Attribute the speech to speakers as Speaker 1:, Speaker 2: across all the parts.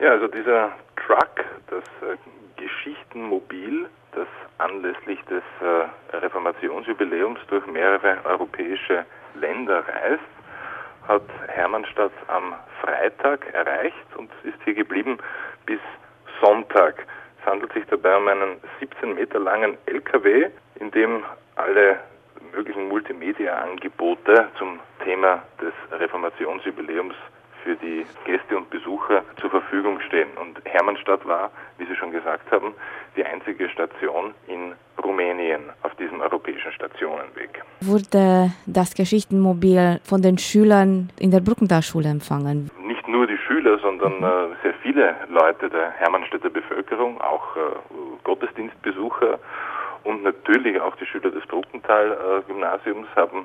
Speaker 1: Ja, also dieser Truck, das äh, Geschichtenmobil, das anlässlich des äh, Reformationsjubiläums durch mehrere europäische Länder reist, hat Hermannstadt am Freitag erreicht und ist hier geblieben bis Sonntag. Es handelt sich dabei um einen 17 Meter langen LKW, in dem alle möglichen Multimedia-Angebote zum Thema des Reformationsjubiläums für die Gäste und Besucher zur Verfügung stehen. Und Hermannstadt war, wie Sie schon gesagt haben, die einzige Station in Rumänien auf diesem europäischen Stationenweg.
Speaker 2: Wurde das Geschichtenmobil von den Schülern in der Bruckendalschule empfangen?
Speaker 1: Nicht nur die Schüler, sondern mhm. äh, sehr viele Leute der Hermannstädter Bevölkerung, auch äh, Gottesdienstbesucher und natürlich auch die Schüler des Bruckental-Gymnasiums haben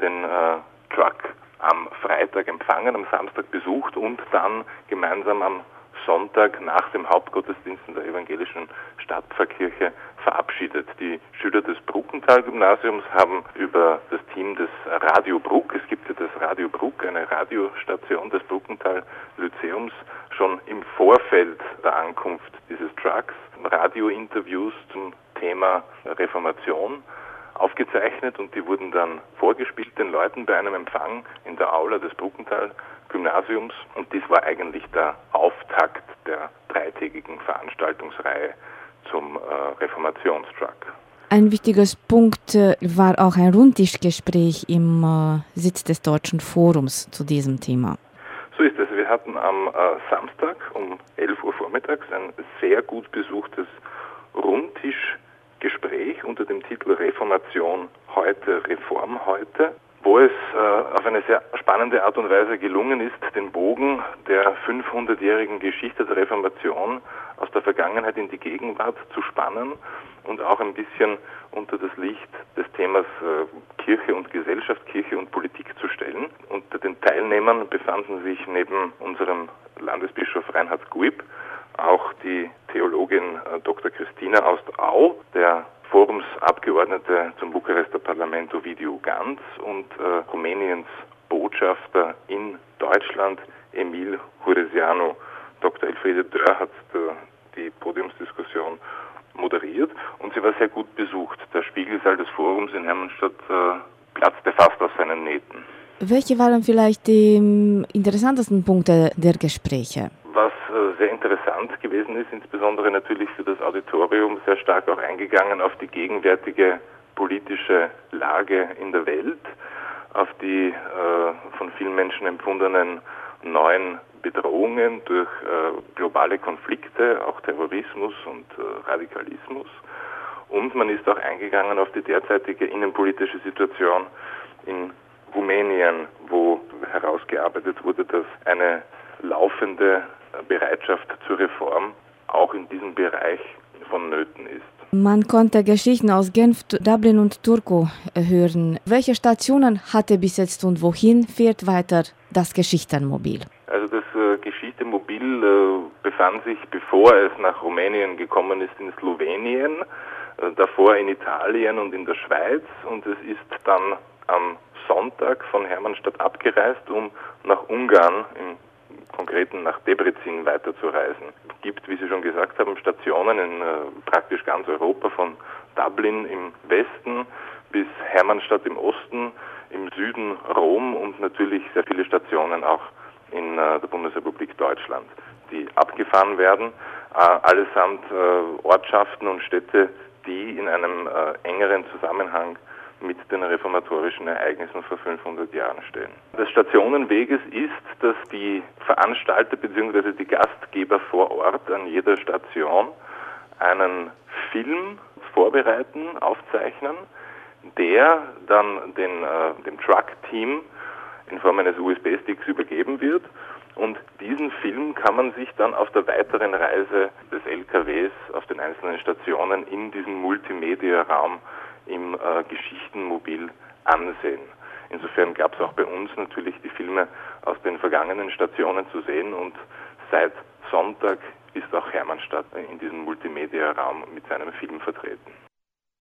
Speaker 1: den äh, Truck am Freitag empfangen, am Samstag besucht und dann gemeinsam am Sonntag nach dem Hauptgottesdienst in der evangelischen Stadtpfarrkirche verabschiedet. Die Schüler des Bruckental-Gymnasiums haben über das Team des Radio Bruck, es gibt ja das Radio Bruck, eine Radiostation des Bruckental-Lyzeums, schon im Vorfeld der Ankunft dieses Trucks Radiointerviews zum Thema Reformation aufgezeichnet und die wurden dann vorgespielt den Leuten bei einem Empfang in der Aula des Bruckental Gymnasiums und dies war eigentlich der Auftakt der dreitägigen Veranstaltungsreihe zum äh, Reformationstruck.
Speaker 2: Ein wichtiges Punkt äh, war auch ein Rundtischgespräch im äh, Sitz des Deutschen Forums zu diesem Thema.
Speaker 1: So ist es. Wir hatten am äh, Samstag um 11 Uhr vormittags ein sehr gut besuchtes unter dem Titel Reformation heute, Reform heute wo es äh, auf eine sehr spannende Art und Weise gelungen ist, den Bogen der 500-jährigen Geschichte der Reformation aus der Vergangenheit in die Gegenwart zu spannen und auch ein bisschen unter das Licht des Themas äh, Kirche und Gesellschaft, Kirche und Politik zu stellen. Unter den Teilnehmern befanden sich neben unserem Landesbischof Reinhard Guib auch die Theologin äh, Dr. Christina Aust-Au, der Forumsabgeordnete zum Bukarester Parlament Ovidiu Ganz und äh, Rumäniens Botschafter in Deutschland Emil Huresianu. Dr. Elfriede Dörr hat äh, die Podiumsdiskussion moderiert und sie war sehr gut besucht. Der Spiegelsaal des Forums in Hermannstadt äh, platzte fast aus seinen Nähten.
Speaker 2: Welche waren vielleicht die ähm, interessantesten Punkte der Gespräche?
Speaker 1: Äh, sehr interessant gewesen ist, insbesondere natürlich für das Auditorium, sehr stark auch eingegangen auf die gegenwärtige politische Lage in der Welt, auf die äh, von vielen Menschen empfundenen neuen Bedrohungen durch äh, globale Konflikte, auch Terrorismus und Radikalismus. Und man ist auch eingegangen auf die derzeitige innenpolitische Situation in Rumänien, wo herausgearbeitet wurde, dass eine laufende Bereitschaft zur Reform auch in diesem Bereich vonnöten ist.
Speaker 2: Man konnte Geschichten aus Genf, Dublin und Turku hören. Welche Stationen hatte bis jetzt und wohin fährt weiter das Geschichtenmobil?
Speaker 1: Also das äh, Geschichtenmobil äh, befand sich, bevor es nach Rumänien gekommen ist, in Slowenien, äh, davor in Italien und in der Schweiz und es ist dann am Sonntag von Hermannstadt abgereist, um nach Ungarn im Konkreten nach Debrecen weiterzureisen. Es gibt, wie Sie schon gesagt haben, Stationen in äh, praktisch ganz Europa, von Dublin im Westen bis Hermannstadt im Osten, im Süden Rom und natürlich sehr viele Stationen auch in äh, der Bundesrepublik Deutschland, die abgefahren werden. Äh, allesamt äh, Ortschaften und Städte, die in einem äh, engeren Zusammenhang mit den reformatorischen Ereignissen vor 500 Jahren stehen. Des Stationenweges ist, dass die Veranstalter bzw. die Gastgeber vor Ort an jeder Station einen Film vorbereiten, aufzeichnen, der dann den, äh, dem Truck-Team in Form eines USB-Sticks übergeben wird. Und diesen Film kann man sich dann auf der weiteren Reise des LKWs auf den einzelnen Stationen in diesem Multimedia-Raum im äh, Geschichtenmobil ansehen. Insofern gab es auch bei uns natürlich die Filme aus den vergangenen Stationen zu sehen und seit Sonntag ist auch Hermannstadt in diesem Multimedia-Raum mit seinem Film vertreten.